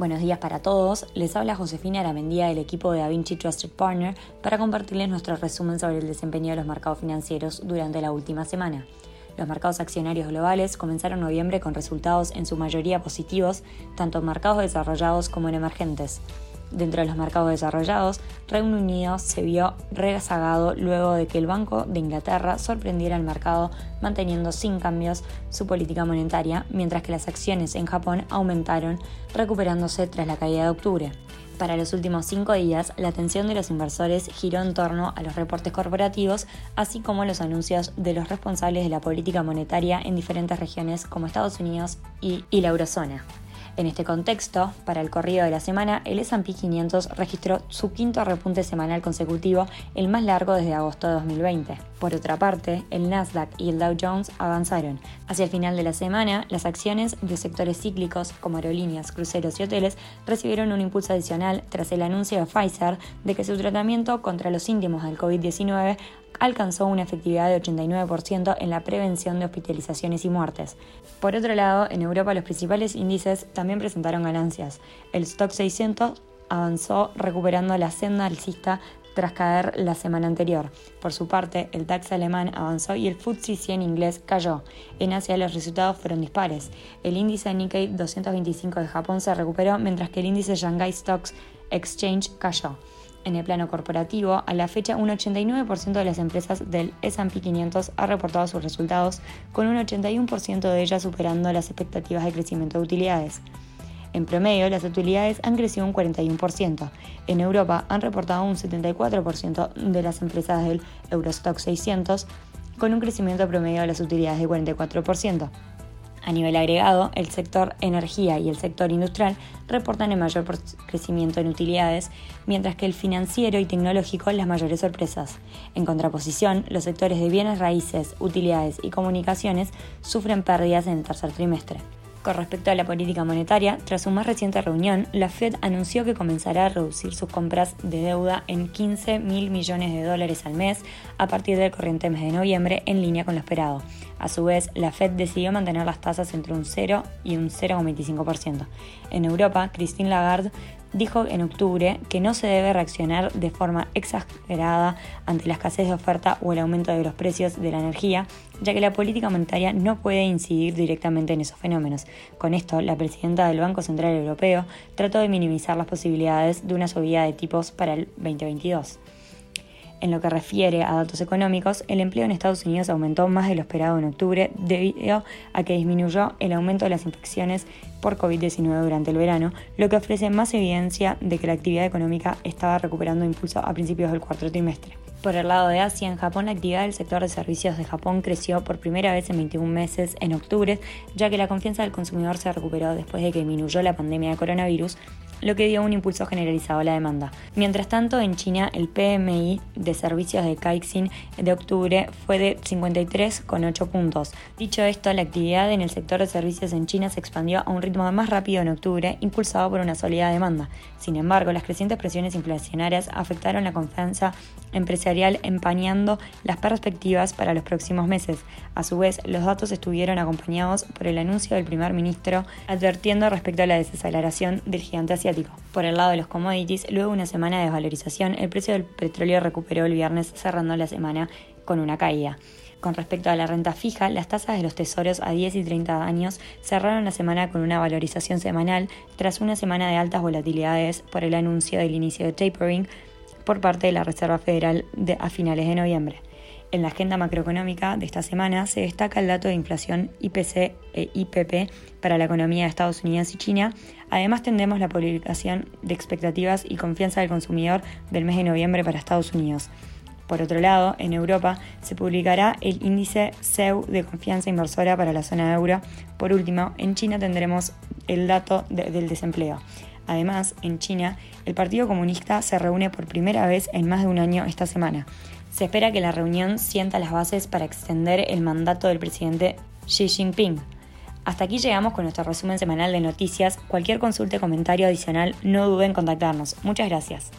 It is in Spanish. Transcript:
Buenos días para todos, les habla Josefina Aramendía del equipo de DaVinci Trusted Partner para compartirles nuestro resumen sobre el desempeño de los mercados financieros durante la última semana. Los mercados accionarios globales comenzaron noviembre con resultados en su mayoría positivos, tanto en mercados desarrollados como en emergentes. Dentro de los mercados desarrollados, Reino Unido se vio rezagado luego de que el Banco de Inglaterra sorprendiera al mercado manteniendo sin cambios su política monetaria, mientras que las acciones en Japón aumentaron, recuperándose tras la caída de octubre. Para los últimos cinco días, la atención de los inversores giró en torno a los reportes corporativos, así como los anuncios de los responsables de la política monetaria en diferentes regiones como Estados Unidos y, y la eurozona. En este contexto, para el corrido de la semana, el S&P 500 registró su quinto repunte semanal consecutivo, el más largo desde agosto de 2020. Por otra parte, el Nasdaq y el Dow Jones avanzaron. Hacia el final de la semana, las acciones de sectores cíclicos como aerolíneas, cruceros y hoteles recibieron un impulso adicional tras el anuncio de Pfizer de que su tratamiento contra los síntomas del COVID-19 alcanzó una efectividad de 89% en la prevención de hospitalizaciones y muertes. Por otro lado, en Europa los principales índices también presentaron ganancias. El Stock 600 avanzó recuperando la senda alcista tras caer la semana anterior. Por su parte, el DAX alemán avanzó y el FTSE 100 inglés cayó. En Asia los resultados fueron dispares. El índice Nikkei 225 de Japón se recuperó mientras que el índice Shanghai Stocks Exchange cayó. En el plano corporativo, a la fecha un 89% de las empresas del S&P 500 ha reportado sus resultados, con un 81% de ellas superando las expectativas de crecimiento de utilidades. En promedio, las utilidades han crecido un 41%. En Europa han reportado un 74% de las empresas del Eurostock 600, con un crecimiento promedio de las utilidades de 44%. A nivel agregado, el sector energía y el sector industrial reportan el mayor crecimiento en utilidades, mientras que el financiero y tecnológico las mayores sorpresas. En contraposición, los sectores de bienes raíces, utilidades y comunicaciones sufren pérdidas en el tercer trimestre. Con respecto a la política monetaria, tras su más reciente reunión, la Fed anunció que comenzará a reducir sus compras de deuda en 15 mil millones de dólares al mes a partir del corriente mes de noviembre, en línea con lo esperado. A su vez, la Fed decidió mantener las tasas entre un 0 y un 0,25%. En Europa, Christine Lagarde dijo en octubre que no se debe reaccionar de forma exagerada ante la escasez de oferta o el aumento de los precios de la energía, ya que la política monetaria no puede incidir directamente en esos fenómenos. Con esto, la presidenta del Banco Central Europeo trató de minimizar las posibilidades de una subida de tipos para el 2022. En lo que refiere a datos económicos, el empleo en Estados Unidos aumentó más de lo esperado en octubre debido a que disminuyó el aumento de las infecciones por COVID-19 durante el verano, lo que ofrece más evidencia de que la actividad económica estaba recuperando impulso a principios del cuarto trimestre. Por el lado de Asia, en Japón la actividad del sector de servicios de Japón creció por primera vez en 21 meses en octubre, ya que la confianza del consumidor se recuperó después de que disminuyó la pandemia de coronavirus lo que dio un impulso generalizado a la demanda. Mientras tanto, en China, el PMI de servicios de Caixin de octubre fue de 53,8 puntos. Dicho esto, la actividad en el sector de servicios en China se expandió a un ritmo más rápido en octubre, impulsado por una sólida demanda. Sin embargo, las crecientes presiones inflacionarias afectaron la confianza empresarial, empañando las perspectivas para los próximos meses. A su vez, los datos estuvieron acompañados por el anuncio del primer ministro advirtiendo respecto a la desaceleración del gigante asiático por el lado de los commodities, luego de una semana de desvalorización, el precio del petróleo recuperó el viernes cerrando la semana con una caída. Con respecto a la renta fija, las tasas de los tesoros a 10 y 30 años cerraron la semana con una valorización semanal tras una semana de altas volatilidades por el anuncio del inicio de tapering por parte de la Reserva Federal a finales de noviembre. En la agenda macroeconómica de esta semana se destaca el dato de inflación IPC e IPP para la economía de Estados Unidos y China. Además tendremos la publicación de expectativas y confianza del consumidor del mes de noviembre para Estados Unidos. Por otro lado, en Europa se publicará el índice CEU de confianza inversora para la zona de euro. Por último, en China tendremos el dato del desempleo. Además, en China, el Partido Comunista se reúne por primera vez en más de un año esta semana. Se espera que la reunión sienta las bases para extender el mandato del presidente Xi Jinping. Hasta aquí llegamos con nuestro resumen semanal de noticias. Cualquier consulta o comentario adicional no duden en contactarnos. Muchas gracias.